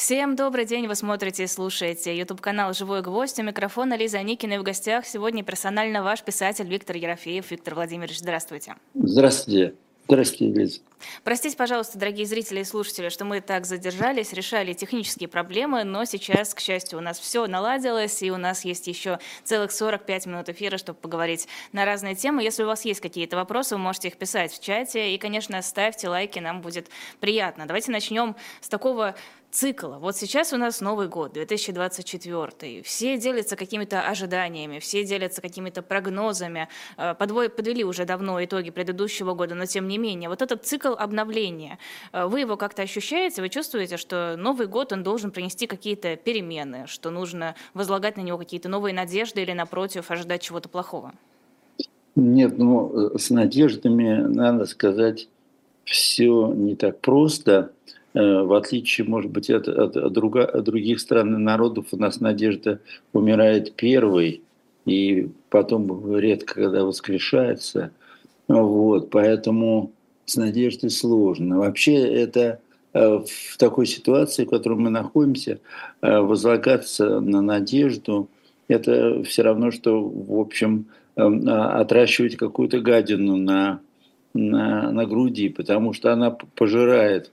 Всем добрый день, вы смотрите и слушаете YouTube-канал «Живой гвоздь». У микрофона Лиза Аникина и в гостях сегодня персонально ваш писатель Виктор Ерофеев. Виктор Владимирович, здравствуйте. Здравствуйте. Здравствуйте, Лиза. Простите, пожалуйста, дорогие зрители и слушатели, что мы так задержались, решали технические проблемы, но сейчас, к счастью, у нас все наладилось, и у нас есть еще целых 45 минут эфира, чтобы поговорить на разные темы. Если у вас есть какие-то вопросы, вы можете их писать в чате, и, конечно, ставьте лайки, нам будет приятно. Давайте начнем с такого цикла. Вот сейчас у нас Новый год, 2024. Все делятся какими-то ожиданиями, все делятся какими-то прогнозами. Э, подвели уже давно итоги предыдущего года, но тем не менее, вот этот цикл обновления, э, вы его как-то ощущаете, вы чувствуете, что Новый год, он должен принести какие-то перемены, что нужно возлагать на него какие-то новые надежды или, напротив, ожидать чего-то плохого? Нет, ну, с надеждами, надо сказать, все не так просто. Э, в отличие, может быть, от, от, от, друга, от других стран и народов, у нас надежда умирает первой, и потом редко когда воскрешается. Вот, поэтому с надеждой сложно. Вообще это э, в такой ситуации, в которой мы находимся, э, возлагаться на надежду, это все равно, что, в общем, а, отращивать какую-то гадину на, на, на груди, потому что она пожирает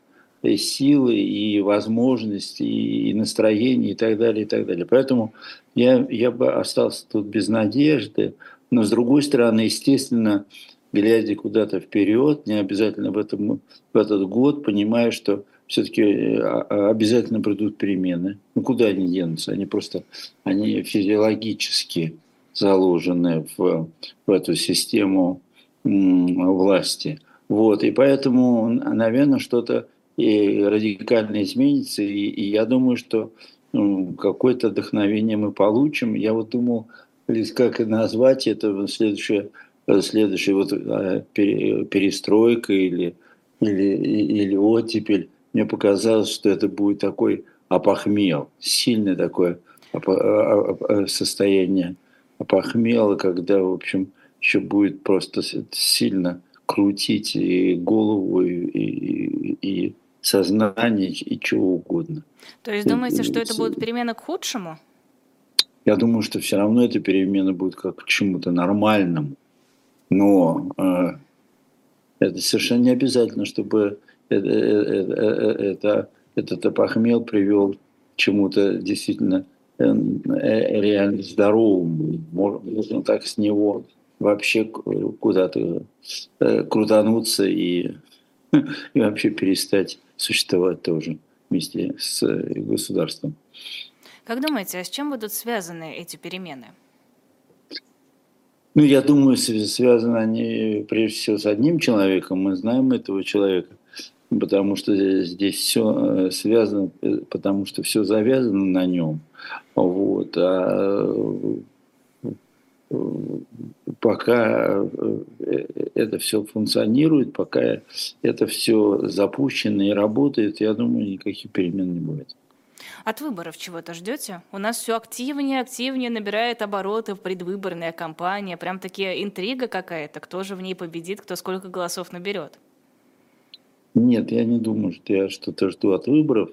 силы, и возможности, и настроение, и так далее, и так далее. Поэтому я, я бы остался тут без надежды. Но, с другой стороны, естественно, глядя куда-то вперед, не обязательно в, этом, в этот год, понимая, что все-таки э, а, обязательно придут перемены. Ну, куда они денутся? Они просто, они физиологически заложены в, в эту систему власти. Вот, и поэтому, наверное, что-то и радикально изменится. И, и я думаю, что ну, какое-то вдохновение мы получим. Я вот думал, как назвать это следующее, следующее вот а, перестройка или, или, или оттепель. Мне показалось, что это будет такой опохмел, сильное такое а, состояние опохмела, когда, в общем, еще будет просто сильно крутить и голову, и, и, и сознание и чего угодно. То есть думаете, что это будет перемена к худшему? Я думаю, что все равно эта перемена будет как к чему-то нормальному. Но э, это совершенно не обязательно, чтобы это, это, это, этот опохмел привел к чему-то действительно э, э, реально здоровому. Можно так с него вообще куда-то э, крутануться и, и вообще перестать существовать тоже вместе с э, государством. Как думаете, а с чем будут связаны эти перемены? Ну, я думаю, связаны они прежде всего с одним человеком. Мы знаем этого человека, потому что здесь все э, связано, э, потому что все завязано на нем. Вот. А пока э, это все функционирует, пока это все запущено и работает, я думаю, никаких перемен не будет. От выборов чего-то ждете? У нас все активнее, активнее набирает обороты в предвыборная кампания. Прям такие интрига какая-то. Кто же в ней победит, кто сколько голосов наберет? Нет, я не думаю, что я что-то жду от выборов.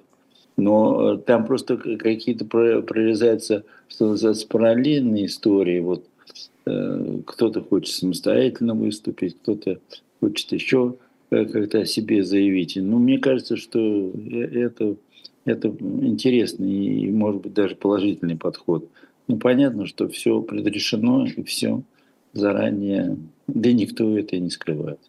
Но э, там просто какие-то прорезаются, что называется, параллельные истории. Вот Э, кто-то хочет самостоятельно выступить, кто-то хочет еще э, как-то о себе заявить. Но мне кажется, что э, это, это интересный и, может быть, даже положительный подход. Ну, понятно, что все предрешено и все заранее, да никто это не скрывает.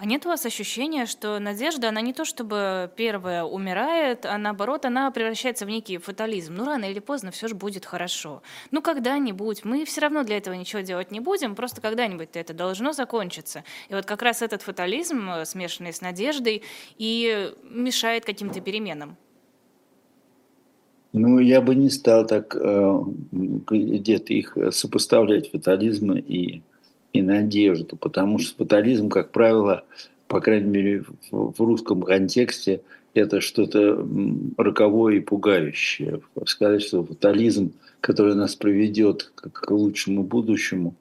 А нет у вас ощущения, что надежда, она не то чтобы первая умирает, а наоборот, она превращается в некий фатализм. Ну, рано или поздно все же будет хорошо. Ну, когда-нибудь. Мы все равно для этого ничего делать не будем, просто когда-нибудь это должно закончиться. И вот как раз этот фатализм, э, смешанный с надеждой, и мешает каким-то переменам. Ну, я бы не стал так э, где-то их сопоставлять, фатализм и и надежду, потому что фатализм, как правило, по крайней мере в, русском контексте, это что-то роковое и пугающее. Сказать, что фатализм, который нас приведет к лучшему будущему,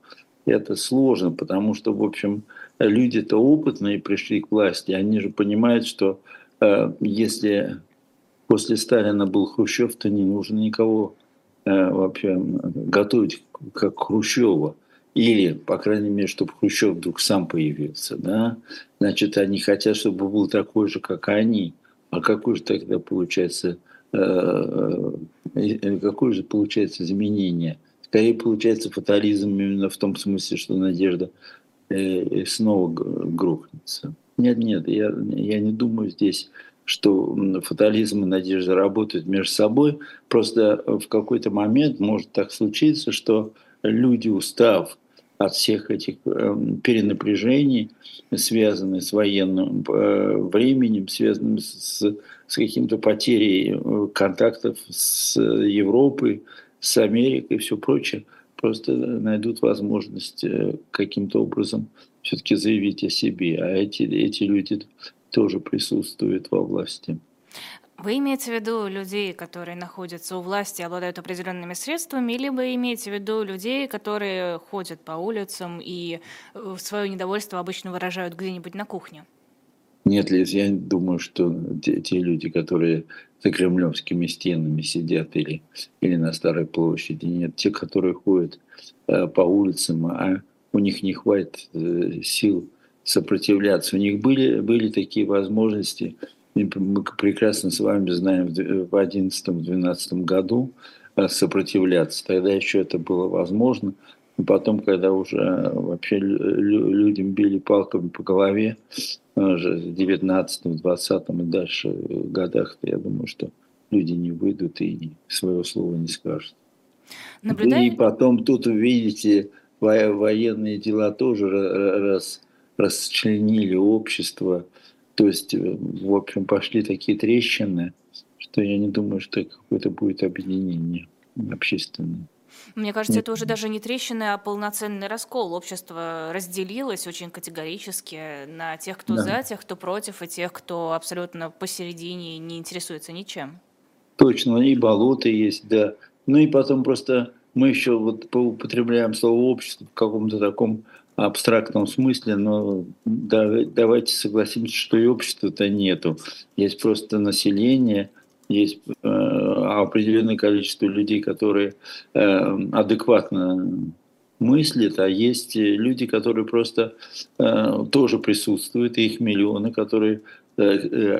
это сложно, потому что, в общем, люди-то опытные пришли к власти, они же понимают, что э, если после Сталина был Хрущев, то не нужно никого э, вообще готовить как Хрущева. Или, по крайней мере, чтобы Хрущев вдруг сам появился. Да? Значит, они хотят, чтобы был такой же, как они. А какой же тогда получается, э, э, какое же получается изменение? Скорее получается фатализм именно в том смысле, что надежда э, снова грохнется. Нет, нет, я, я не думаю здесь, что фатализм и надежда работают между собой. Просто в какой-то момент может так случиться, что люди, устав от всех этих эм, перенапряжений, связанных с военным э, временем, связанных с, с каким-то потерей э, контактов с Европой, с Америкой и все прочее, просто найдут возможность э, каким-то образом все-таки заявить о себе. А эти, эти люди тоже присутствуют во власти. Вы имеете в виду людей, которые находятся у власти, обладают определенными средствами, или вы имеете в виду людей, которые ходят по улицам и э, свое недовольство обычно выражают где-нибудь на кухне? Нет, Лиз, я думаю, что те, те люди, которые за кремлевскими стенами сидят или, или на Старой площади, нет, те, которые ходят э, по улицам, а у них не хватит э, сил сопротивляться. У них были, были такие возможности – мы прекрасно с вами знаем в 2011-2012 году э, сопротивляться. Тогда еще это было возможно. И потом, когда уже вообще людям били палками по голове, э, уже в 19 20 и дальше годах, я думаю, что люди не выйдут и своего слова не скажут. Наблюдай... И потом тут, видите, военные дела тоже раз, расчленили общество, то есть, э, в общем, пошли такие трещины, что я не думаю, что какое-то будет объединение общественное. Мне кажется, Нет. это уже даже не трещины, а полноценный раскол. Общество разделилось очень категорически на тех, кто да. за, тех, кто против, и тех, кто абсолютно посередине не интересуется ничем. Точно, и болото есть, да. Ну и потом просто мы еще вот употребляем слово общество в каком-то таком абстрактном смысле, но давайте согласимся, что и общества-то нету. Есть просто население, есть э, определенное количество людей, которые э, адекватно мыслят, а есть люди, которые просто э, тоже присутствуют, и их миллионы, которые,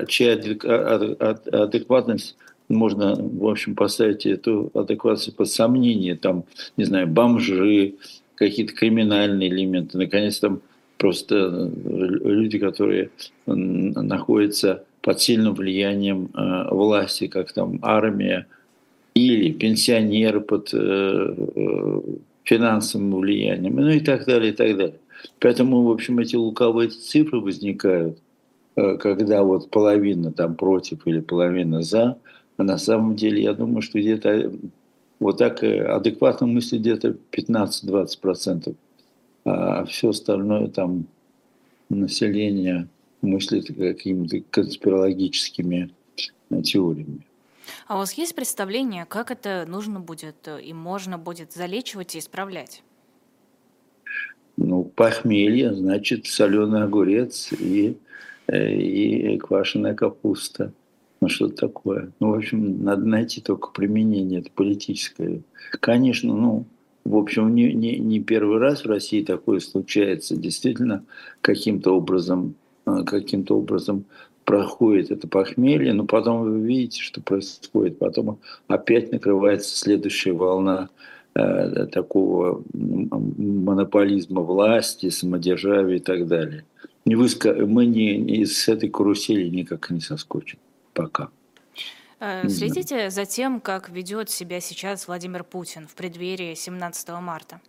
чья адекватность можно, в общем, поставить эту адеквацию под сомнение, там, не знаю, бомжи, какие-то криминальные элементы, наконец там просто э, люди, которые находятся под сильным влиянием э, власти, как там армия, или пенсионеры под э, финансовым влиянием, ну и так далее, и так далее. Поэтому, в общем, эти луковые цифры возникают, когда вот половина там против или половина за, а на самом деле я думаю, что где-то вот так э, адекватно мыслить где-то 15-20%. А все остальное там население мыслит какими-то конспирологическими э, теориями. А у вас есть представление, как это нужно будет э, и можно будет залечивать и исправлять? Ну, похмелье, значит, соленый огурец и, и квашеная капуста ну что такое. Ну, в общем, надо найти только применение, это политическое. Конечно, ну, в общем, не, не, не первый раз в России такое случается. Действительно, каким-то образом, э, каким-то образом проходит это похмелье, но потом вы видите, что происходит. Потом опять накрывается следующая волна э, такого монополизма власти, самодержавия и так далее. Мы не, не с этой карусели никак не соскочим пока. Э, следите за тем, как ведет себя сейчас Владимир Путин в преддверии 17 марта.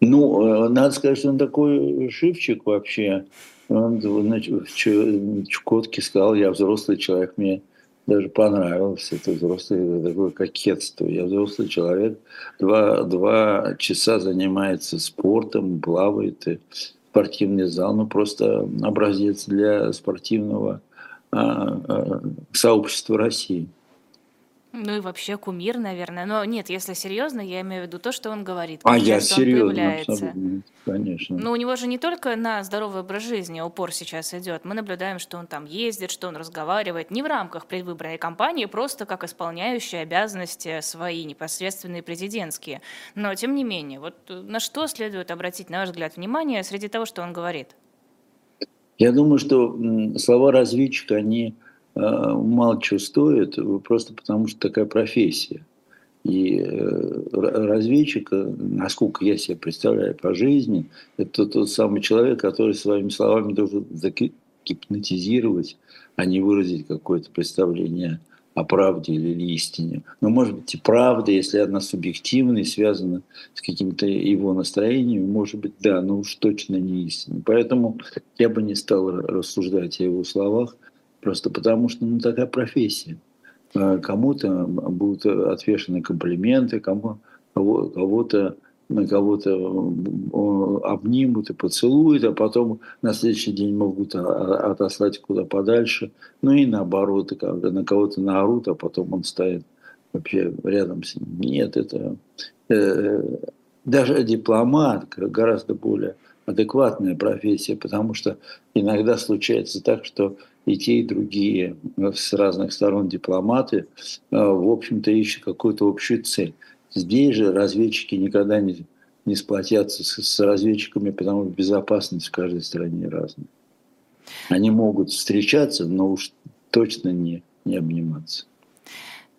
Ну, э, надо сказать, что он такой живчик вообще. Он значит, в Чукотке сказал, я взрослый человек, мне даже понравилось это взрослое такое кокетство. Я взрослый человек, два, два часа занимается спортом, плавает, и спортивный зал, ну просто образец для спортивного сообщества России. Ну и вообще кумир, наверное. Но нет, если серьезно, я имею в виду то, что он говорит. А я серьезно, абсолютно, конечно. Но у него же не только на здоровый образ жизни упор сейчас идет. Мы наблюдаем, что он там ездит, что он разговаривает не в рамках предвыборной кампании, просто как исполняющий обязанности свои непосредственные президентские. Но тем не менее, вот на что следует обратить, на ваш взгляд, внимание среди того, что он говорит? Я думаю, что слова разведчика, они Э, мало чего стоит, просто потому что такая профессия. И э, разведчик, насколько я себе представляю по жизни, это тот самый человек, который своими словами должен гипнотизировать, а не выразить какое-то представление о правде или истине. Но может быть и правда, если она субъективна и связана с каким-то его настроением, может быть, да, но уж точно не истина. Поэтому я бы не стал рассуждать о его словах, Просто потому что ну, такая профессия. А кому-то будут отвешены комплименты, кому, кого-то кого-то обнимут и поцелуют, а потом на следующий день могут отослать куда подальше. Ну и наоборот, когда на кого-то наорут, а потом он стоит вообще рядом с ним. Нет, это э, даже дипломат гораздо более адекватная профессия, потому что иногда случается так, что и те, и другие э, с разных сторон дипломаты, э, в общем-то, ищут какую-то общую цель. Здесь же разведчики никогда не, не сплотятся с, с разведчиками, потому что безопасность в каждой стране разная. Они могут встречаться, но уж точно не, не обниматься.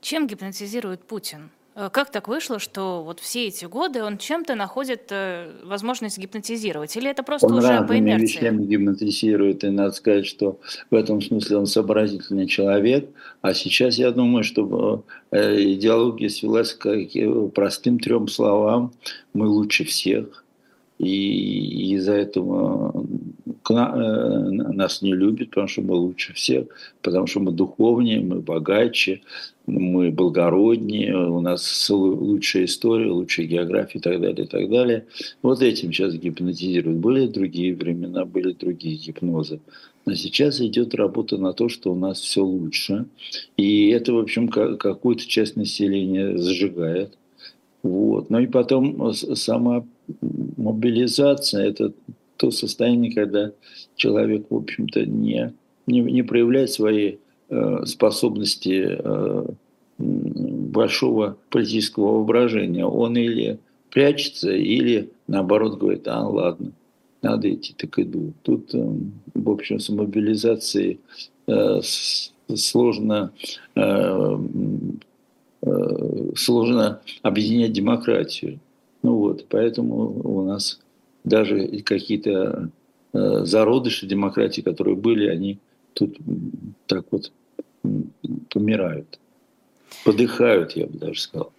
Чем гипнотизирует Путин? Э, как так вышло, что вот все эти годы он чем-то находит э, возможность гипнотизировать? Или это просто он уже по инерции? вещами гипнотизирует, и надо сказать, что в этом смысле он сообразительный человек. А сейчас я думаю, что э, идеология свелась к простым трем словам «мы лучше всех». И из-за этого нас не любят, потому что мы лучше всех, потому что мы духовнее, мы богаче, мы благороднее, у нас лучшая история, лучшая география и так далее, и так далее. Вот этим сейчас гипнотизируют. Были другие времена, были другие гипнозы. Но сейчас идет работа на то, что у нас все лучше. И это, в общем, какую-то часть населения зажигает. Вот. Ну и потом сама мобилизация – это то состояние, когда человек, в общем-то, не, не, не проявляет свои Э, способности э, большого политического воображения. Он или прячется, или наоборот говорит, а ладно, надо идти, так иду. Тут, э, в общем, с мобилизацией сложно, сложно объединять демократию. Ну вот, поэтому у нас даже какие-то зародыши демократии, которые были, они тут так вот помирают. Подыхают, я бы даже сказал.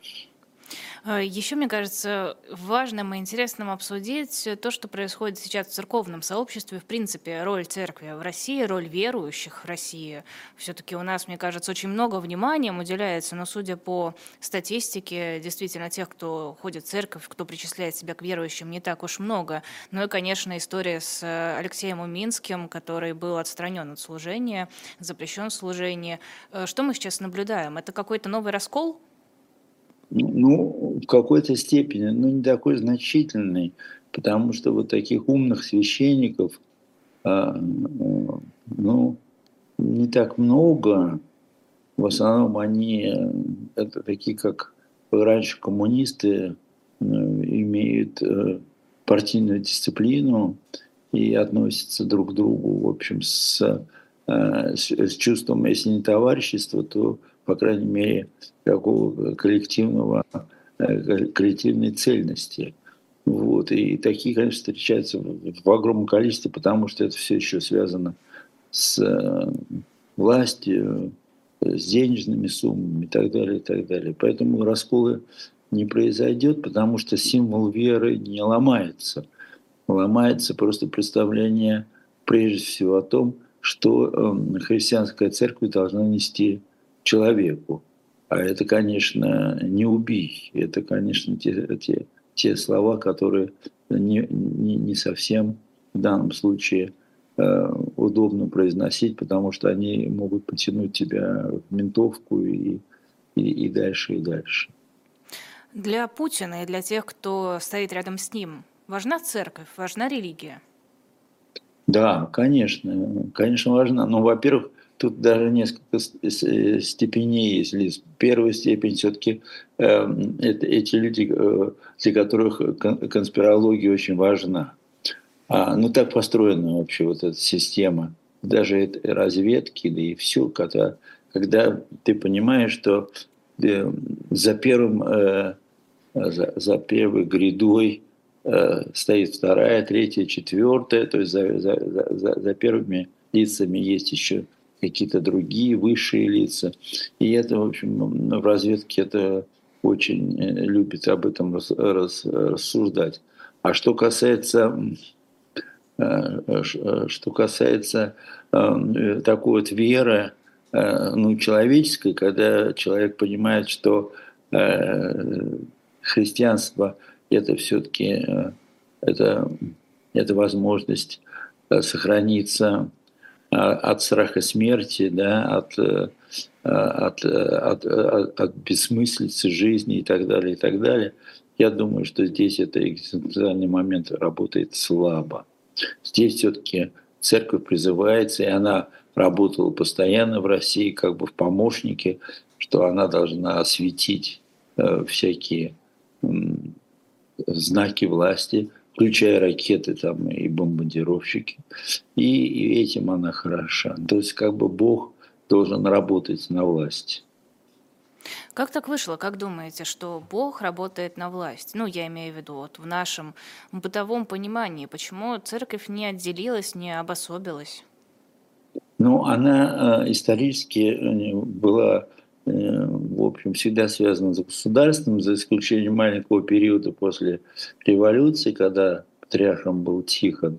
А, Еще, мне кажется, важным и интересным обсудить то, что происходит сейчас в церковном сообществе, в принципе, роль церкви в России, роль верующих в России. Все-таки у нас, мне кажется, очень много внимания уделяется, но судя по статистике, действительно, тех, кто ходит в церковь, кто причисляет себя к верующим, не так уж много. Ну и, конечно, история с Алексеем Уминским, который был отстранен от служения, запрещен служение. Э, что мы сейчас наблюдаем? Это какой-то новый раскол? Ну, в какой-то степени, но не такой значительный, потому что вот таких умных священников, а, ну, не так много. В основном они, это такие, как раньше коммунисты, э, имеют э, партийную дисциплину и относятся друг к другу, в общем, с, э, с чувством, если не товарищества, то по крайней мере, такого коллективного, э, коллективной цельности. Вот. И такие, конечно, встречаются в огромном количестве, потому что это все еще связано с э, властью, с денежными суммами и так далее, и так далее. Поэтому расколы не произойдет, потому что символ веры не ломается. Ломается просто представление прежде всего о том, что эм, христианская церковь должна нести человеку. А это, конечно, не убий. Это, конечно, те, те, те слова, которые не, не, не совсем в данном случае э, удобно произносить, потому что они могут потянуть тебя в ментовку и и, и дальше, и дальше. Для Путина и для тех, кто стоит рядом с ним, важна церковь, важна религия? Да, конечно, конечно важна. Но, во-первых, тут даже несколько э, степеней есть. Первая степень все-таки э, это, эти люди, э, для которых конспирология очень важна. А, ну так построена вообще вот эта система, даже этой разведки, да и все, когда, когда ты понимаешь, что э, за первым, э, за, за первой грядой э, стоит вторая, третья, четвертая, то есть за, за, за, за первыми лицами есть еще какие-то другие высшие лица. И это, в общем, в разведке это очень э, любит об этом рас, рас, рассуждать. А что касается, э, э, что касается такой вот веры, ну, человеческой, когда человек понимает, что христианство это все-таки это, это возможность сохраниться от страха смерти, да, от, э, от, от, от, от бессмыслицы жизни и так далее, и так далее. Я думаю, что здесь это экзистенциальный момент работает слабо. Здесь все-таки церковь призывается, и она работала постоянно в России как бы в помощнике, что она должна осветить э, всякие э, знаки власти, включая ракеты там и бомбардировщики. И, и этим она хороша. То есть как бы Бог должен работать на власти. Как так вышло, как думаете, что Бог работает на власть? Ну, я имею в виду вот в нашем бытовом понимании. Почему церковь не отделилась, не обособилась? Ну, она э, исторически э, была в общем, всегда связано с государством, за исключением маленького периода после революции, когда патриархом был Тихон.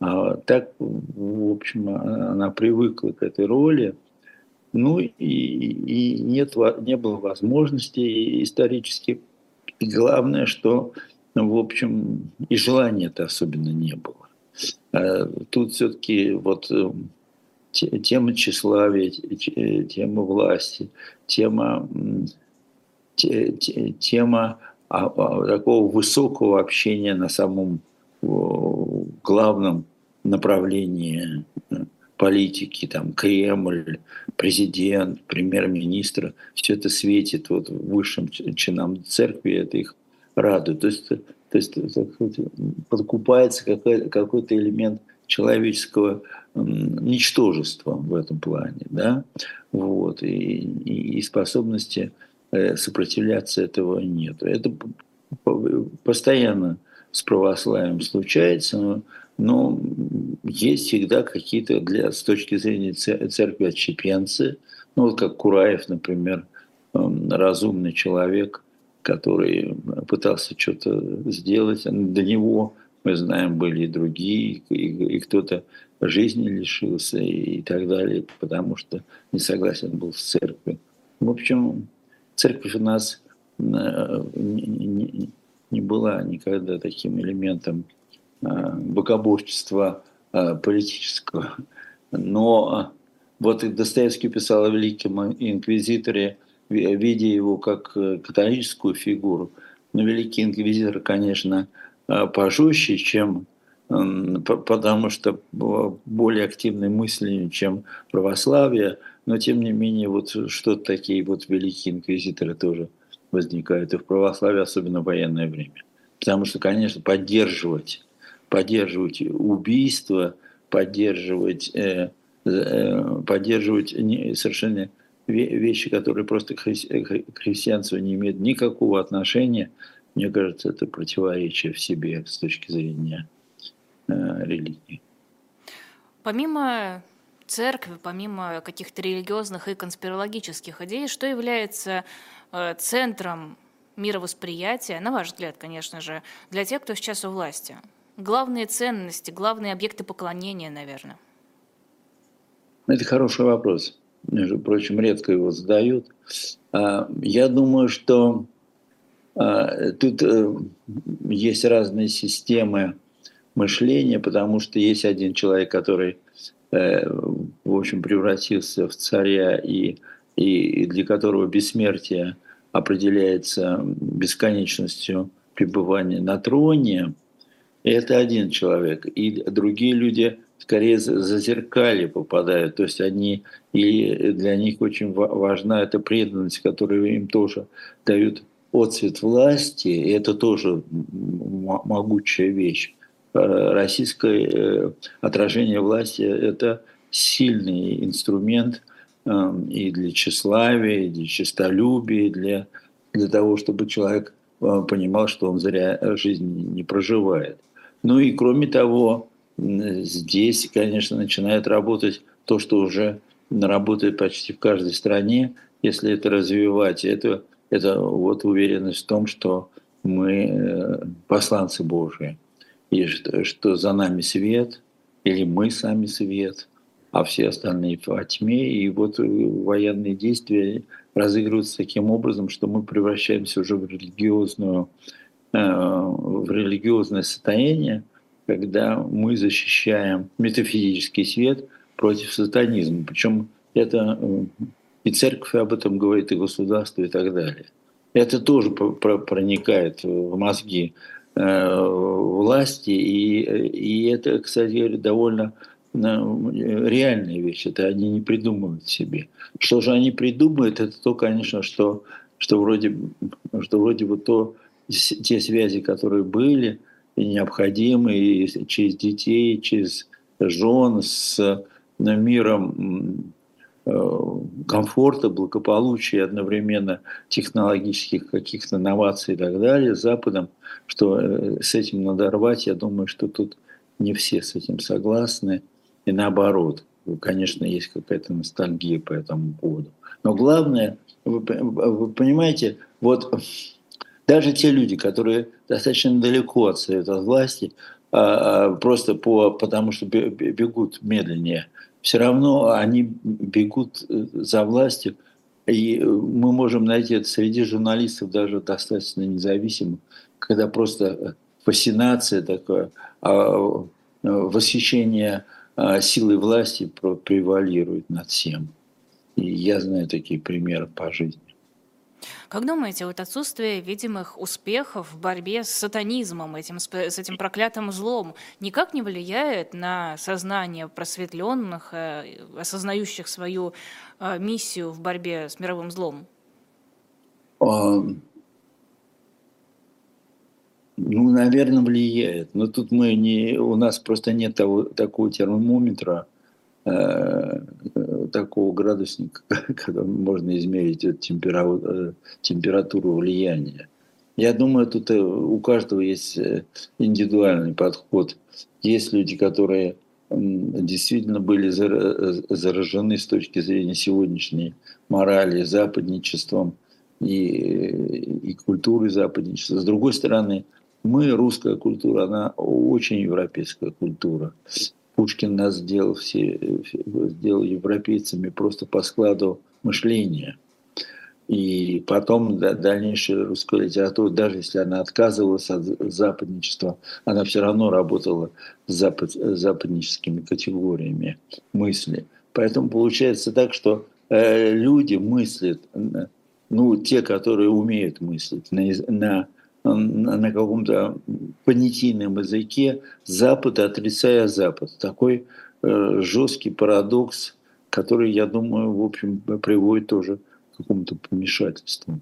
А так, в общем, она привыкла к этой роли. Ну и, и нет, не было возможности исторически. И главное, что, в общем, и желания-то особенно не было. А тут все-таки вот тема тщеславия, тема власти, тема, тема а, а, такого высокого общения на самом главном направлении э, политики, там Кремль, президент, премьер-министр, все это светит вот высшим чинам церкви, это их радует. То есть, то есть подкупается какой-то элемент человеческого ничтожества в этом плане, да, вот, и, и способности э, сопротивляться этого нет. Это постоянно с православием случается, но, но есть всегда какие-то для, с точки зрения церкви отщепенцы, ну вот как Кураев, например, разумный человек, который пытался что-то сделать, до него мы знаем, были и другие, и, и кто-то жизни лишился и так далее, потому что не согласен был с церковью. В общем, церковь у нас э, не, не была никогда таким элементом э, богоборчества э, политического. Но вот и Достоевский писал о великом инквизиторе, видя его как католическую фигуру. Но великий инквизитор, конечно, пожестче, чем потому что более активной мыслью, чем православие, но тем не менее вот что-то такие вот великие инквизиторы тоже возникают и в православии, особенно в военное время. Потому что, конечно, поддерживать, поддерживать убийство, поддерживать, э, э, поддерживать совершенно вещи, которые просто к христианству не имеют никакого отношения, мне кажется, это противоречие в себе с точки зрения Э, религии. Помимо церкви, помимо каких-то религиозных и конспирологических идей, что является э, центром мировосприятия, на ваш взгляд, конечно же, для тех, кто сейчас у власти? Главные ценности, главные объекты поклонения, наверное. Это хороший вопрос. Между прочим, редко его задают. А, я думаю, что тут э, есть разные системы мышления, потому что есть один человек, который, э, в общем, превратился в царя и, и для которого бессмертие определяется бесконечностью пребывания на троне, это один человек. И другие люди скорее за зеркали попадают. То есть они, и для них очень важна эта преданность, которую им тоже дают отцвет власти. И это тоже могучая вещь. Э, российское э, отражение власти – это сильный инструмент эм, и для тщеславия, и для честолюбия, и для, для того, чтобы человек э, понимал, что он зря жизнь не проживает. Ну и кроме того, здесь, конечно, начинает работать то, что уже работает почти в каждой стране, если это развивать. Это, это вот уверенность в том, что мы посланцы Божии, и что, что за нами свет, или мы сами свет, а все остальные во тьме. И вот военные действия разыгрываются таким образом, что мы превращаемся уже в религиозную Э, в религиозное состояние, когда мы защищаем метафизический свет против сатанизма. Причем это э, и церковь об этом говорит, и государство, и так далее. Это тоже проникает в мозги э, власти, и, и это, кстати говоря, довольно реальная вещь. Это они не придумывают себе. Что же они придумывают, это то, конечно, что, что, вроде, что вроде бы то, те связи, которые были и необходимы и через детей, через жен, с миром э, комфорта, благополучия, одновременно технологических каких-то новаций и так далее, с Западом, что э, с этим надо рвать. Я думаю, что тут не все с этим согласны. И наоборот, конечно, есть какая-то ностальгия по этому поводу. Но главное, вы, вы понимаете, вот даже те люди, которые достаточно далеко отстают от власти, а, а, просто по, потому что бегут медленнее, все равно они бегут э, за властью, и мы можем найти это среди журналистов даже достаточно независимых, когда просто э, фасцинация такое, а, восхищение силой власти превалирует над всем. И я знаю такие примеры по жизни. Как думаете, вот отсутствие видимых успехов в борьбе с сатанизмом, этим, с этим проклятым злом, никак не влияет на сознание просветленных, э, осознающих свою э, миссию в борьбе с мировым злом? А, ну, наверное, влияет. Но тут мы не, у нас просто нет того, такого термометра, Э, такого градусника, когда можно измерить температуру, э, температуру влияния. Я думаю, тут э, у каждого есть индивидуальный подход. Есть люди, которые действительно были заражены с точки зрения сегодняшней морали, западничеством и, и культуры западничества. С другой стороны, мы, русская культура, она очень европейская культура. Пушкин нас сделал, все, сделал европейцами просто по складу мышления. И потом дальнейшая русская литература, даже если она отказывалась от западничества, она все равно работала с запад, западническими категориями мысли. Поэтому получается так, что э, люди мыслят, ну, те, которые умеют мыслить на, на на каком-то понятийном языке Запад, отрицая Запад. Такой э, жесткий парадокс, который, я думаю, в общем, приводит тоже к какому-то помешательству.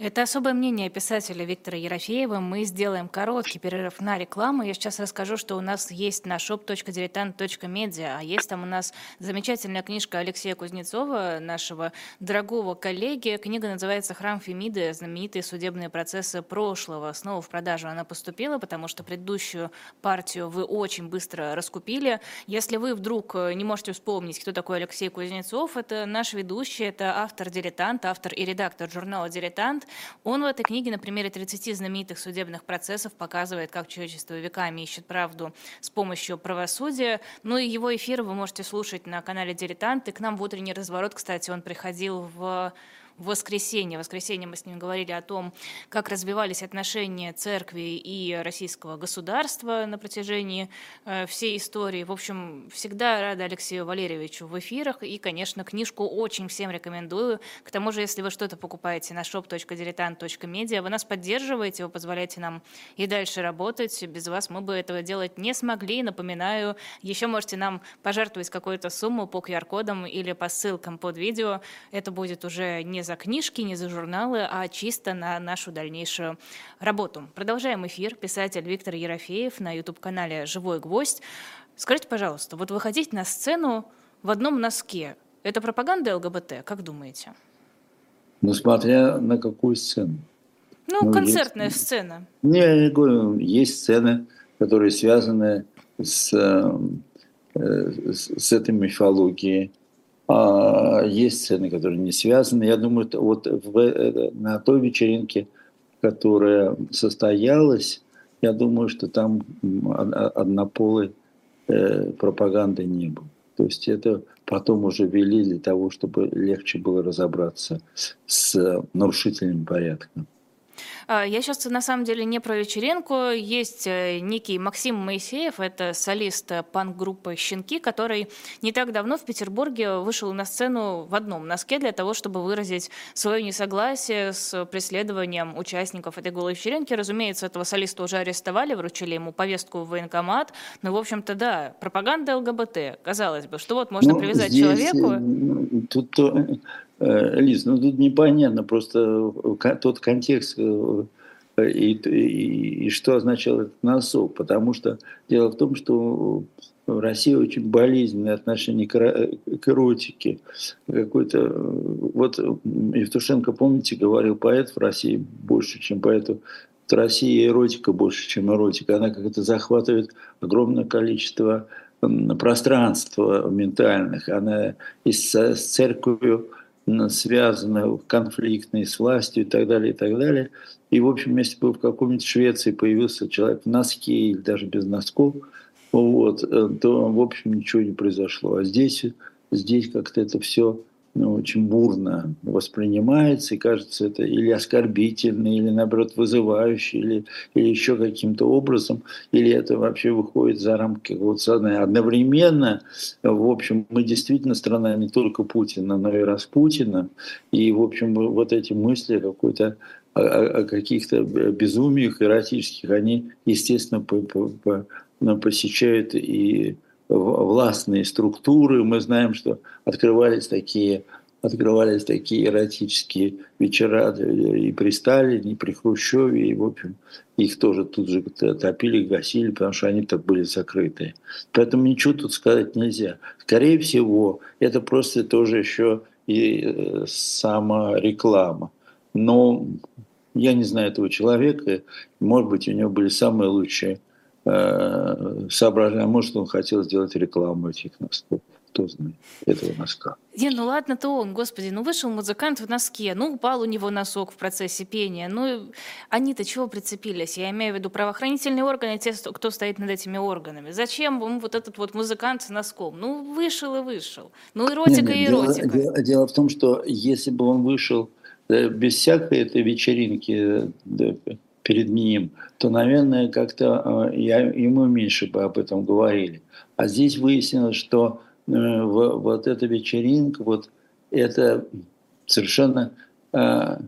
Это особое мнение писателя Виктора Ерофеева. Мы сделаем короткий перерыв на рекламу. Я сейчас расскажу, что у нас есть на shop.diletant.media, а есть там у нас замечательная книжка Алексея Кузнецова, нашего дорогого коллеги. Книга называется «Храм Фемиды. Знаменитые судебные процессы прошлого». Снова в продажу она поступила, потому что предыдущую партию вы очень быстро раскупили. Если вы вдруг не можете вспомнить, кто такой Алексей Кузнецов, это наш ведущий, это автор-дилетант, автор и редактор журнала «Дилетант», он в этой книге на примере 30 знаменитых судебных процессов показывает, как человечество веками ищет правду с помощью правосудия. Ну и его эфиры вы можете слушать на канале «Дилетант». И к нам в утренний разворот, кстати, он приходил в в воскресенье. В воскресенье мы с ним говорили о том, как развивались отношения церкви и российского государства на протяжении э, всей истории. В общем, всегда рада Алексею Валерьевичу в эфирах. И, конечно, книжку очень всем рекомендую. К тому же, если вы что-то покупаете на shop.diletant.media, вы нас поддерживаете, вы позволяете нам и дальше работать. Без вас мы бы этого делать не смогли. Напоминаю, еще можете нам пожертвовать какую-то сумму по QR-кодам или по ссылкам под видео. Это будет уже не за книжки, не за журналы, а чисто на нашу дальнейшую работу. Продолжаем эфир. Писатель Виктор Ерофеев на YouTube-канале «Живой гвоздь». Скажите, пожалуйста, вот выходить на сцену в одном носке – это пропаганда ЛГБТ, как думаете? Ну, смотря на какую сцену. Ну, ну концертная есть, сцена. Не, я говорю, есть сцены, которые связаны с, э, с, с этой мифологией. А есть сцены, которые не связаны. Я думаю, вот в, на той вечеринке, которая состоялась, я думаю, что там однополой э, пропаганды не было. То есть это потом уже вели для того, чтобы легче было разобраться с нарушителями порядка. А, я сейчас на самом деле не про вечеринку. Есть э, некий Максим Моисеев, это солист э, панк-группы «Щенки», который не так давно в Петербурге вышел на сцену в одном носке для того, чтобы выразить свое несогласие с преследованием участников этой голой вечеринки. Разумеется, этого солиста уже арестовали, вручили ему повестку в военкомат. Но, в общем-то, да, пропаганда ЛГБТ, казалось бы, что вот можно ну, привязать здесь, человеку... Э, тут Э, Лиз, ну тут непонятно просто э, тот контекст э, и, и, и что означал этот носок. Потому что дело в том, что в России очень болезненное отношение к эротике. Какой-то, вот Евтушенко, помните, говорил, поэт в России больше, чем поэту. В России эротика больше, чем эротика. Она как-то захватывает огромное количество пространства ментальных. Она и с, с церковью связаны конфликтные с властью и так далее, и так далее. И, в общем, если бы в каком-нибудь Швеции появился человек в носке или даже без носков, вот, э, то, в общем, ничего не произошло. А здесь, здесь как-то это все ну, очень бурно воспринимается, и кажется это или оскорбительно, или наоборот вызывающе, или, или еще каким-то образом, или это вообще выходит за рамки сознания. Одновременно, в общем, мы действительно страна не только Путина, но и Распутина, и, в общем, вот эти мысли какой-то о, о каких-то безумиях эротических, они, естественно, по, по, по, посещают и властные структуры. Мы знаем, что открывались такие, открывались такие эротические вечера и при Сталине, и при Хрущеве, и, в общем, их тоже тут же топили, гасили, потому что они-то были закрытые. Поэтому ничего тут сказать нельзя. Скорее всего, это просто тоже еще и э, сама реклама. Но я не знаю этого человека, может быть, у него были самые лучшие э, соображения. Может, он хотел сделать рекламу этих носков. Кто знает этого носка. Не, ну ладно, то он, господи, ну вышел музыкант в носке, ну упал у него носок в процессе пения, ну они-то чего прицепились? Я имею в виду правоохранительные органы, те, кто стоит над этими органами. Зачем ему вот этот вот музыкант с носком? Ну вышел и вышел. Ну эротика нет, нет, и эротика. Дело, дело, дело в том, что если бы он вышел да, без всякой этой вечеринки, да, перед ним, то, наверное, как-то э, я, ему меньше бы об этом говорили. А здесь выяснилось, что э, вот эта вечеринка, вот это совершенно э,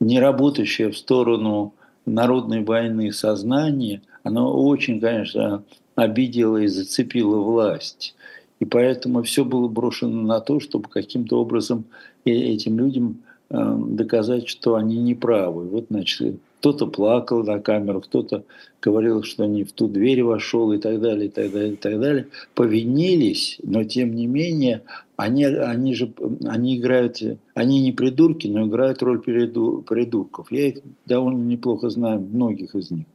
не работающее в сторону народной войны сознание, оно очень, конечно, обидело и зацепило власть. И поэтому все было брошено на то, чтобы каким-то образом этим людям доказать, что они не правы. Вот, значит, кто-то плакал на камеру, кто-то говорил, что не в ту дверь вошел и так далее, и так далее, и так далее. Повинились, но тем не менее они, они же они играют, они не придурки, но играют роль придурков. Я их довольно неплохо знаю, многих из них,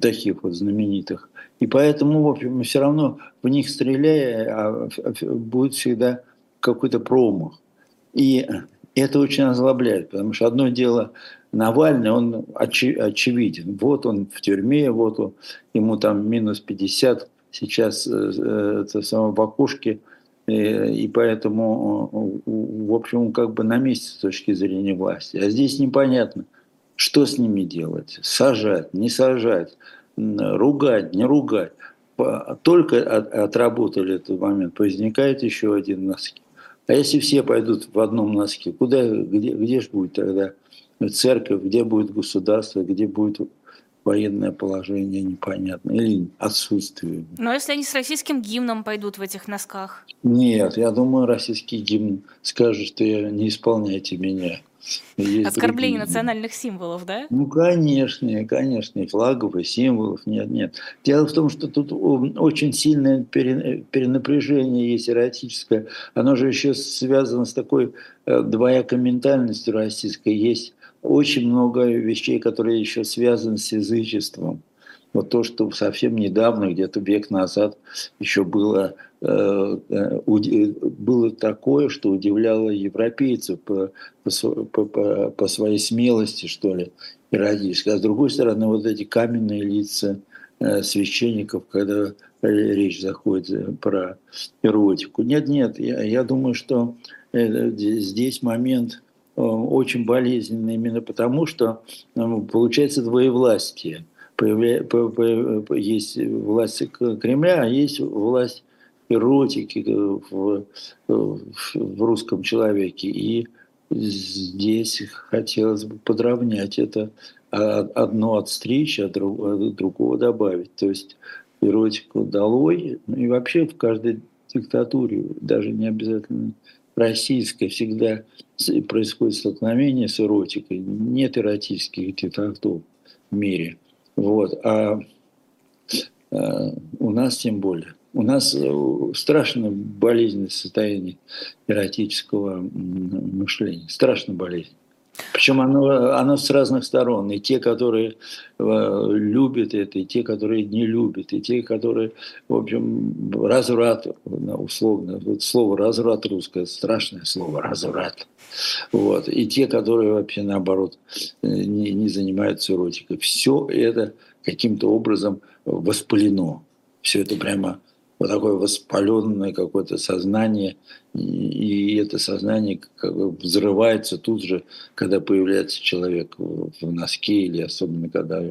таких вот знаменитых. И поэтому, в общем, все равно в них стреляя, а будет всегда какой-то промах. И это очень озлобляет, потому что одно дело Навальный, он очи, очевиден. Вот он в тюрьме, вот он, ему там минус 50, сейчас э, это самое в окошке и поэтому, в общем, как бы на месте с точки зрения власти. А здесь непонятно, что с ними делать, сажать, не сажать, ругать, не ругать. Только отработали этот момент, возникает еще один носки. А если все пойдут в одном носке, куда, где, где же будет тогда церковь, где будет государство, где будет военное положение непонятно или отсутствие. Но если они с российским гимном пойдут в этих носках? Нет, я думаю, российский гимн скажет, что не исполняйте меня. Есть Оскорбление другие. национальных символов, да? Ну, конечно, конечно, и флагов, и символов, нет, нет. Дело в том, что тут очень сильное перенапряжение есть эротическое. Оно же еще связано с такой э, двоякой ментальностью российской. Есть очень много вещей, которые еще связаны с язычеством. Вот то, что совсем недавно, где-то век назад, еще было, э, э, было такое, что удивляло европейцев по, по, по, по своей смелости, что ли, эротической. А с другой стороны, вот эти каменные лица э, священников, когда речь заходит про эротику. Нет, нет, я, я думаю, что здесь момент очень болезненный именно потому, что получается двоевластие есть власть Кремля, а есть власть эротики в, в русском человеке. И здесь хотелось бы подровнять это одно отстричь, а другого добавить. То есть эротику долой. Ну и вообще в каждой диктатуре, даже не обязательно российской, всегда происходит столкновение с эротикой. Нет эротических диктатур в мире. Вот. А, а у нас тем более. У нас э, страшно болезненное состояние эротического мышления. Страшно болезнь. Причем оно, оно с разных сторон. И те, которые э, любят это, и те, которые не любят, и те, которые, в общем, разврат, условно, вот слово разврат русское, страшное слово, разврат. Вот. И те, которые вообще наоборот э, не, не занимаются эротикой. Все это каким-то образом воспалено. Все это прямо вот такое воспаленное какое-то сознание, и это сознание как бы взрывается тут же, когда появляется человек в носке, или особенно когда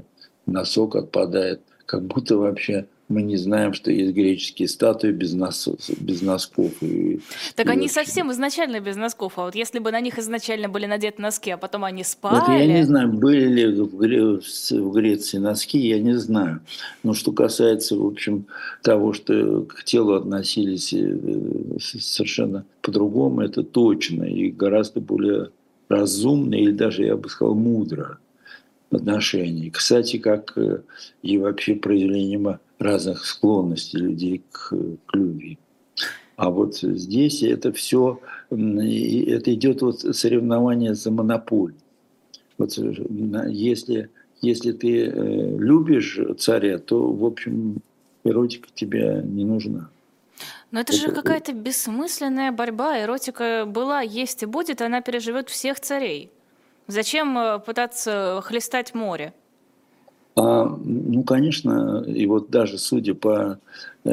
носок отпадает, как будто вообще мы не знаем, что есть греческие статуи без, нос, без носков. И, так и они вообще. совсем изначально без носков, а вот если бы на них изначально были надеты носки, а потом они спали... Вот я не знаю, были ли в, в Греции носки, я не знаю. Но что касается, в общем, того, что к телу относились э, совершенно по-другому, это точно и гораздо более разумно или даже, я бы сказал, мудро отношении. Кстати, как э, и вообще проявлением разных склонностей людей к, к любви. А вот здесь это все, это идет вот соревнование за монополию. Вот э, если, если ты э, любишь царя, то, в общем, эротика тебе не нужна. Но это, это же какая-то бессмысленная борьба. Эротика была, есть и будет, она переживет всех царей. Зачем э, пытаться хлестать море? А, ну, конечно, и вот даже судя по э,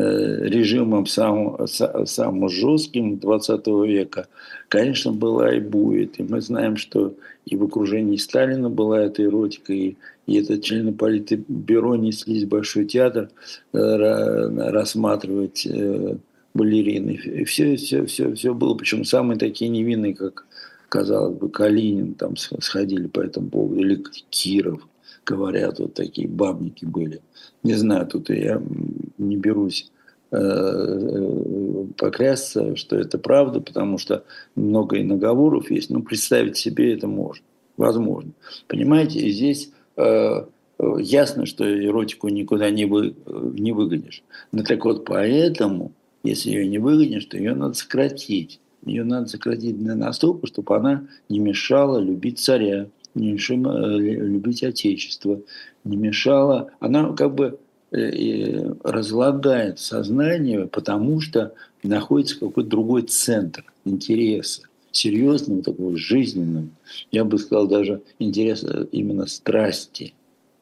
режимам самым, самым жестким 20 века, конечно, была и будет. И мы знаем, что и в окружении Сталина была эта эротика, и, и это члены политбюро неслись в Большой театр э, рассматривать э, балерин. И все, все, все, все было. Причем самые такие невинные, как, казалось бы, Калинин, там сходили по этому поводу, или Киров – говорят, вот такие бабники были. Не знаю, тут я не берусь э, э, поклясться, что это правда, потому что много и наговоров есть, но представить себе это можно, возможно. Понимаете, и здесь э, ясно, что эротику никуда не, вы, не выгонишь. Но так вот, поэтому, если ее не выгонишь, то ее надо сократить. Ее надо сократить настолько, чтобы она не мешала любить царя, не мешала э, любить Отечество, не мешала. Она как бы э, разлагает сознание, потому что находится какой-то другой центр интереса, серьезного, такого жизненного. Я бы сказал даже интереса именно страсти.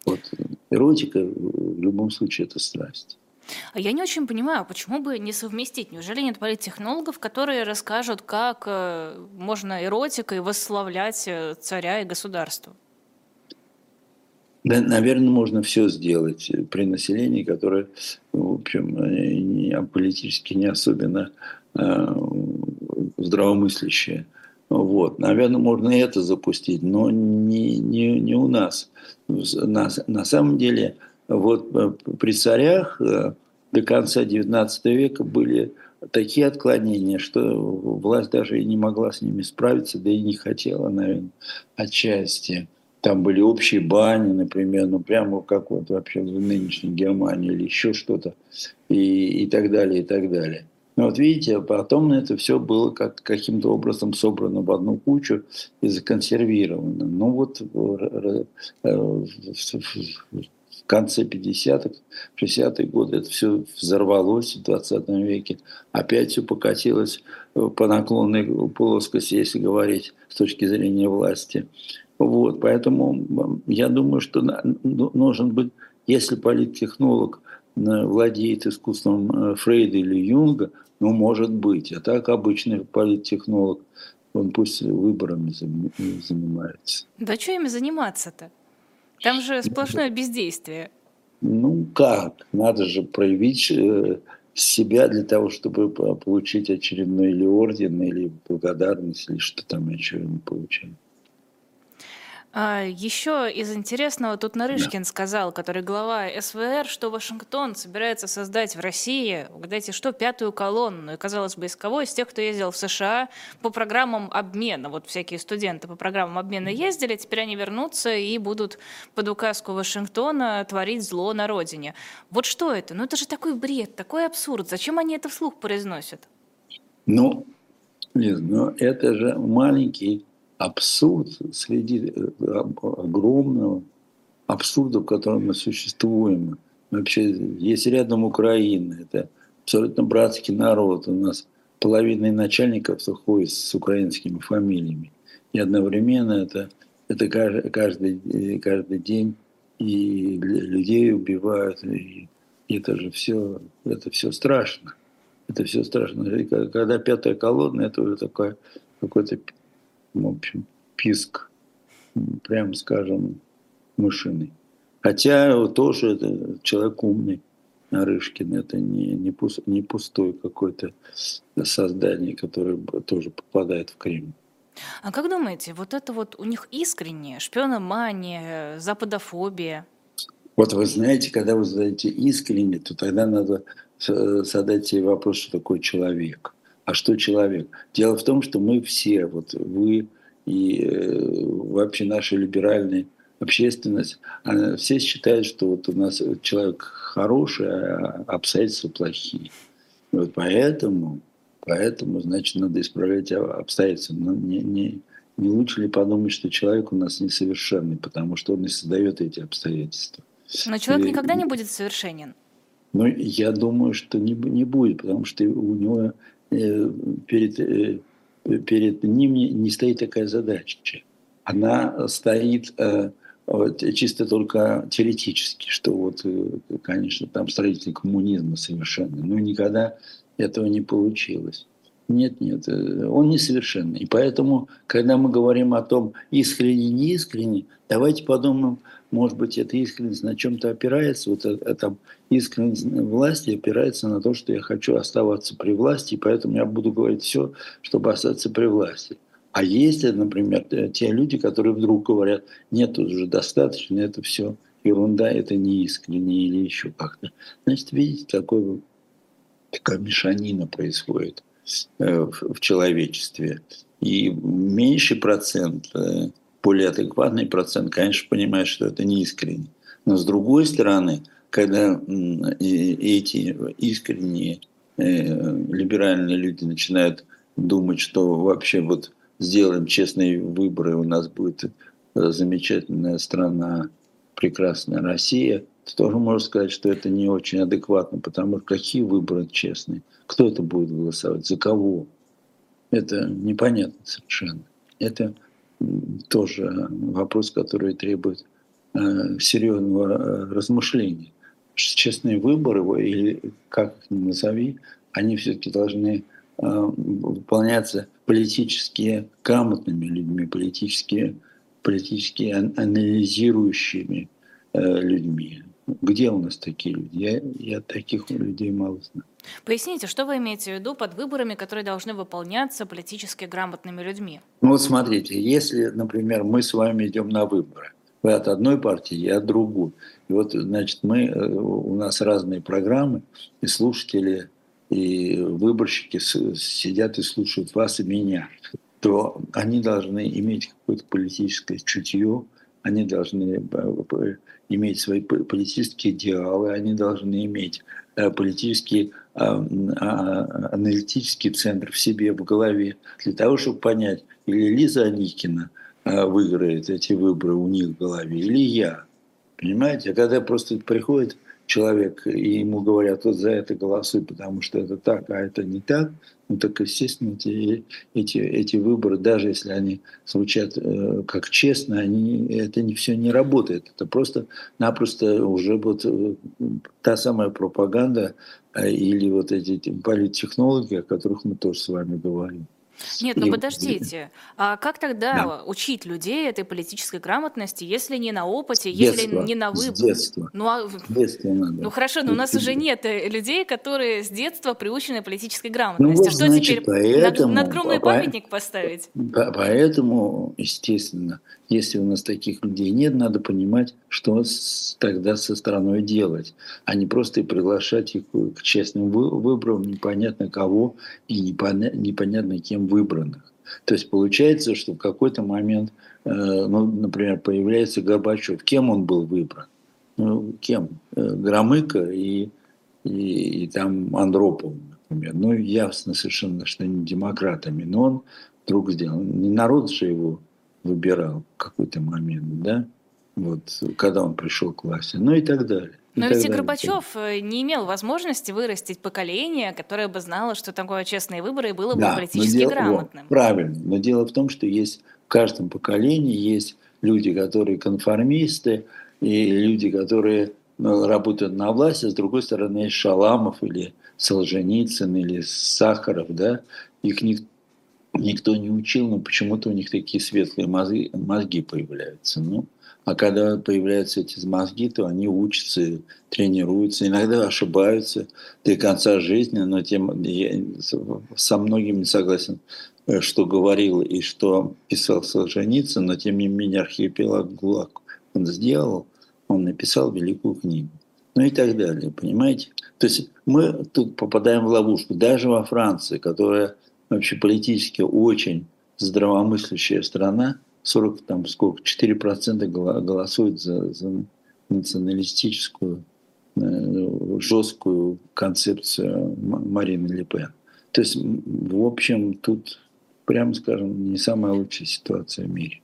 Вот эротика в любом случае это страсть. А я не очень понимаю, почему бы не совместить? Неужели нет политтехнологов, которые расскажут, как э, можно эротикой восславлять э, царя и государство? Да, наверное, можно все сделать при населении, которое, в общем, не, политически не особенно э, здравомыслящее. Вот. Наверное, можно это запустить, но не, не, не у нас. На, на самом деле, вот э, при царях э, до конца XIX века были такие отклонения, что власть даже и не могла с ними справиться, да и не хотела, наверное, отчасти. Там были общие бани, например, ну прямо как вот вообще в нынешней Германии или еще что-то, и, и так далее, и так далее. Но вот видите, потом это все было как, каким-то образом собрано в одну кучу и законсервировано. Ну вот э, в конце 50-х, 60-е годы это все взорвалось в 20 веке. Опять все покатилось по наклонной плоскости, если говорить с точки зрения власти. Вот, поэтому я думаю, что ну, нужен быть, если политтехнолог владеет искусством э, Фрейда или Юнга, ну, может быть. А так обычный политтехнолог, он пусть выборами занимается. Да что ими заниматься-то? Там же сплошное бездействие. Ну как? Надо же проявить э, себя для того, чтобы получить очередной или орден, или благодарность, или что там еще мы получаем. А, Еще из интересного тут Нарышкин сказал, который глава СВР, что Вашингтон собирается создать в России, угадайте что, пятую колонну. И, казалось бы, из кого? Из тех, кто ездил в США по программам обмена. Вот всякие студенты по программам обмена ездили, теперь они вернутся и будут под указку Вашингтона творить зло на родине. Вот что это? Ну это же такой бред, такой абсурд. Зачем они это вслух произносят? Ну, Лиз, ну это же маленький абсурд среди э, огромного абсурда, в котором мы существуем. Вообще есть рядом Украина, это абсолютно братский народ. У нас половина начальников ходит с украинскими фамилиями. И одновременно это, это каждый, каждый, каждый день и людей убивают. И это же все, это все страшно. Это все страшно. Когда пятая колонна, это уже такое какой-то в общем, писк, прям скажем, мышиный. Хотя тоже это человек умный, Нарышкин, это не, не, пуст, не пустое какое-то создание, которое тоже попадает в Кремль. А как думаете, вот это вот у них искреннее, шпиономания, западофобия? Вот вы знаете, когда вы задаете искренне, то тогда надо задать себе вопрос, что такое человек. А что человек? Дело в том, что мы все, вот вы и э, вообще наша либеральная общественность, она, все считают, что вот у нас человек хороший, а обстоятельства плохие. И вот поэтому, поэтому, значит, надо исправлять обстоятельства. Но не, не, не лучше ли подумать, что человек у нас несовершенный, потому что он и создает эти обстоятельства. Но человек и, никогда не будет совершенен. Ну, я думаю, что не, не будет, потому что у него перед, э, перед ним не стоит такая задача. Она стоит э, чисто только теоретически, что вот, конечно, там строитель коммунизма совершенно, но никогда этого не получилось. Нет, нет, он несовершенный. И поэтому, когда мы говорим о том, искренне, не искренне, давайте подумаем, может быть, эта искренность на чем-то опирается, вот эта искренность власти опирается на то, что я хочу оставаться при власти, и поэтому я буду говорить все, чтобы остаться при власти. А есть, например, те люди, которые вдруг говорят, нет, уже достаточно, это все ерунда, это не искренне или еще как-то. Значит, видите, такой, такая мешанина происходит э, в, человечестве. И меньший процент э, более адекватный процент, конечно, понимает, что это не искренне. Но с другой стороны, когда эти искренние э, либеральные люди начинают думать, что вообще вот сделаем честные выборы, у нас будет э, замечательная страна, прекрасная Россия, то тоже можно сказать, что это не очень адекватно, потому что какие выборы честные? Кто это будет голосовать? За кого? Это непонятно совершенно. Это тоже вопрос, который требует э, серьезного э, размышления. честные выборы, или как их ни назови, они все-таки должны э, выполняться политически грамотными людьми, политически, политически анализирующими людьми. Где у нас такие люди? Я, я таких людей мало знаю. Поясните, что вы имеете в виду под выборами, которые должны выполняться политически грамотными людьми? Ну вот смотрите, если, например, мы с вами идем на выборы, вы от одной партии, я от другой. И вот, значит, мы, э, у нас разные программы, и слушатели, и выборщики сидят и слушают вас и меня, то они должны иметь какое-то политическое чутье, они должны э, иметь свои политические идеалы, они должны иметь э, политический а, аналитический центр в себе, в голове, для того, чтобы понять, или Лиза Аникина э, выиграет эти выборы у них в голове, или я. Понимаете? А когда просто приходит человек, и ему говорят, вот за это голосуй, потому что это так, а это не так, ну так, естественно, эти, эти, эти выборы, даже если они звучат э, как честно, они, это не все не работает. Это просто-напросто уже вот э, та самая пропаганда э, или вот эти политтехнологии, о которых мы тоже с вами говорим. Нет, ну подождите. А как тогда да. учить людей этой политической грамотности, если не на опыте, если не на выборе? С детства. Ну, а... с детства надо. ну хорошо, но у нас уже нет э, людей, которые с детства приучены политической грамотности. Ну, вот, Что значит, теперь поэтому, надгромный по, памятник поставить? По, поэтому, естественно, если у нас таких людей нет, надо понимать, что тогда со страной делать, а не просто приглашать их к честным выборам непонятно кого и непонятно кем выбранных. То есть получается, что в какой-то момент, э, ну, например, появляется Горбачев. Кем он был выбран? Ну, кем? Э, Громыко и, и, и там Андропов, например. Ну, ясно совершенно, что не демократами. Но он вдруг сделал. Не народ же его выбирал в какой-то момент, да, вот, когда он пришел к власти, ну и так далее. Но ведь и Горбачев не имел возможности вырастить поколение, которое бы знало, что такое честные выборы и было бы да, политически дело, грамотным. Вот, правильно. Но дело в том, что есть в каждом поколении есть люди, которые конформисты, и люди, которые ну, работают на власти, а с другой стороны есть Шаламов или Солженицын или Сахаров, да, их никто никто не учил, но почему-то у них такие светлые мозги, мозги появляются. Ну, а когда появляются эти мозги, то они учатся, тренируются, иногда ошибаются до конца жизни, но тем я со многими согласен, э, что говорил и что писал Солженицын, но тем не менее архипелаг ГУЛАГ он сделал, он написал великую книгу. Ну и так далее, понимаете? То есть мы тут попадаем в ловушку. Даже во Франции, которая вообще политически очень здравомыслящая страна, 40, там сколько, 4% голосуют за, за националистическую э, жесткую концепцию Марины Ле Пен. То есть, в общем, тут, прямо скажем, не самая лучшая ситуация в мире.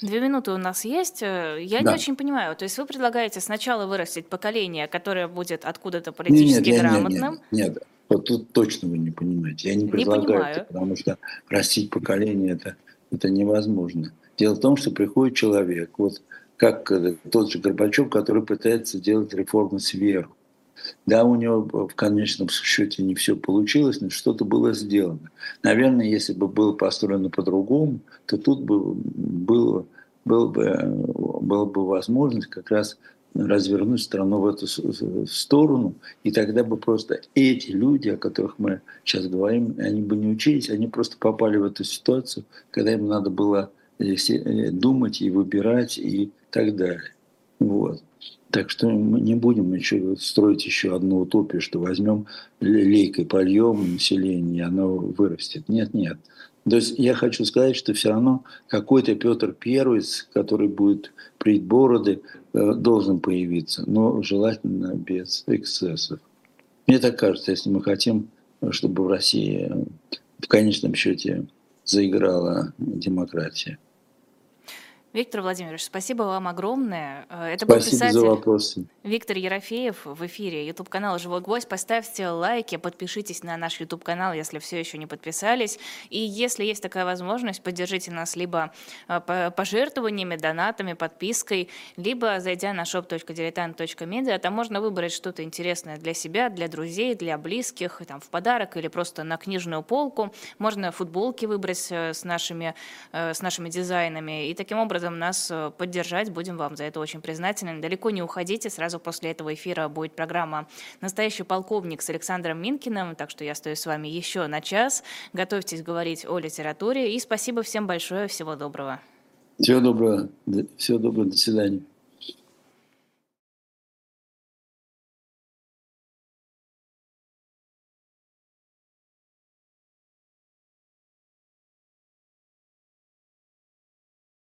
Две минуты у нас есть. Э, я да. не очень понимаю. То есть вы предлагаете сначала вырастить поколение, которое будет откуда-то политически нет, нет, грамотным? Нет, нет, нет. Вот тут точно вы не понимаете. Я не предлагаю, не это, потому что растить поколение это, это невозможно. Дело в том, что приходит человек, вот как э, тот же Горбачев, который пытается делать реформы сверху. Да, у него в конечном счете не все получилось, но что-то было сделано. Наверное, если бы было построено по-другому, то тут бы было, было бы, была бы возможность как раз развернуть страну в эту сторону, и тогда бы просто эти люди, о которых мы сейчас говорим, они бы не учились, они просто попали в эту ситуацию, когда им надо было э, э, думать и выбирать и так далее. Вот. Так что мы не будем еще строить еще одну утопию, что возьмем лейкой польем население, и оно вырастет. Нет, нет. То есть я хочу сказать, что все равно какой-то Петр Первый, который будет прить бороды, э, должен появиться, но желательно без эксцессов. Мне так кажется, если мы хотим, чтобы в России в конечном счете заиграла демократия. Виктор Владимирович, спасибо вам огромное. Э, это спасибо был писатель за вопросы. Виктор Ерофеев в эфире YouTube канала «Живой гвоздь». Поставьте лайки, подпишитесь на наш YouTube канал, если все еще не подписались. И если есть такая возможность, поддержите нас либо э, пожертвованиями, донатами, подпиской, либо зайдя на shop.diletant.media, там можно выбрать что-то интересное для себя, для друзей, для близких, там, в подарок или просто на книжную полку. Можно футболки выбрать э, с нашими, с нашими дизайнами. И таким образом образом нас э, поддержать. Будем вам за это очень признательны. Далеко не уходите. Сразу после этого эфира будет программа «Настоящий полковник» с Александром Минкиным. Так что я стою с вами еще на час. Готовьтесь говорить о литературе. И спасибо всем большое. Всего доброго. Всего доброго. Всего доброго. До свидания.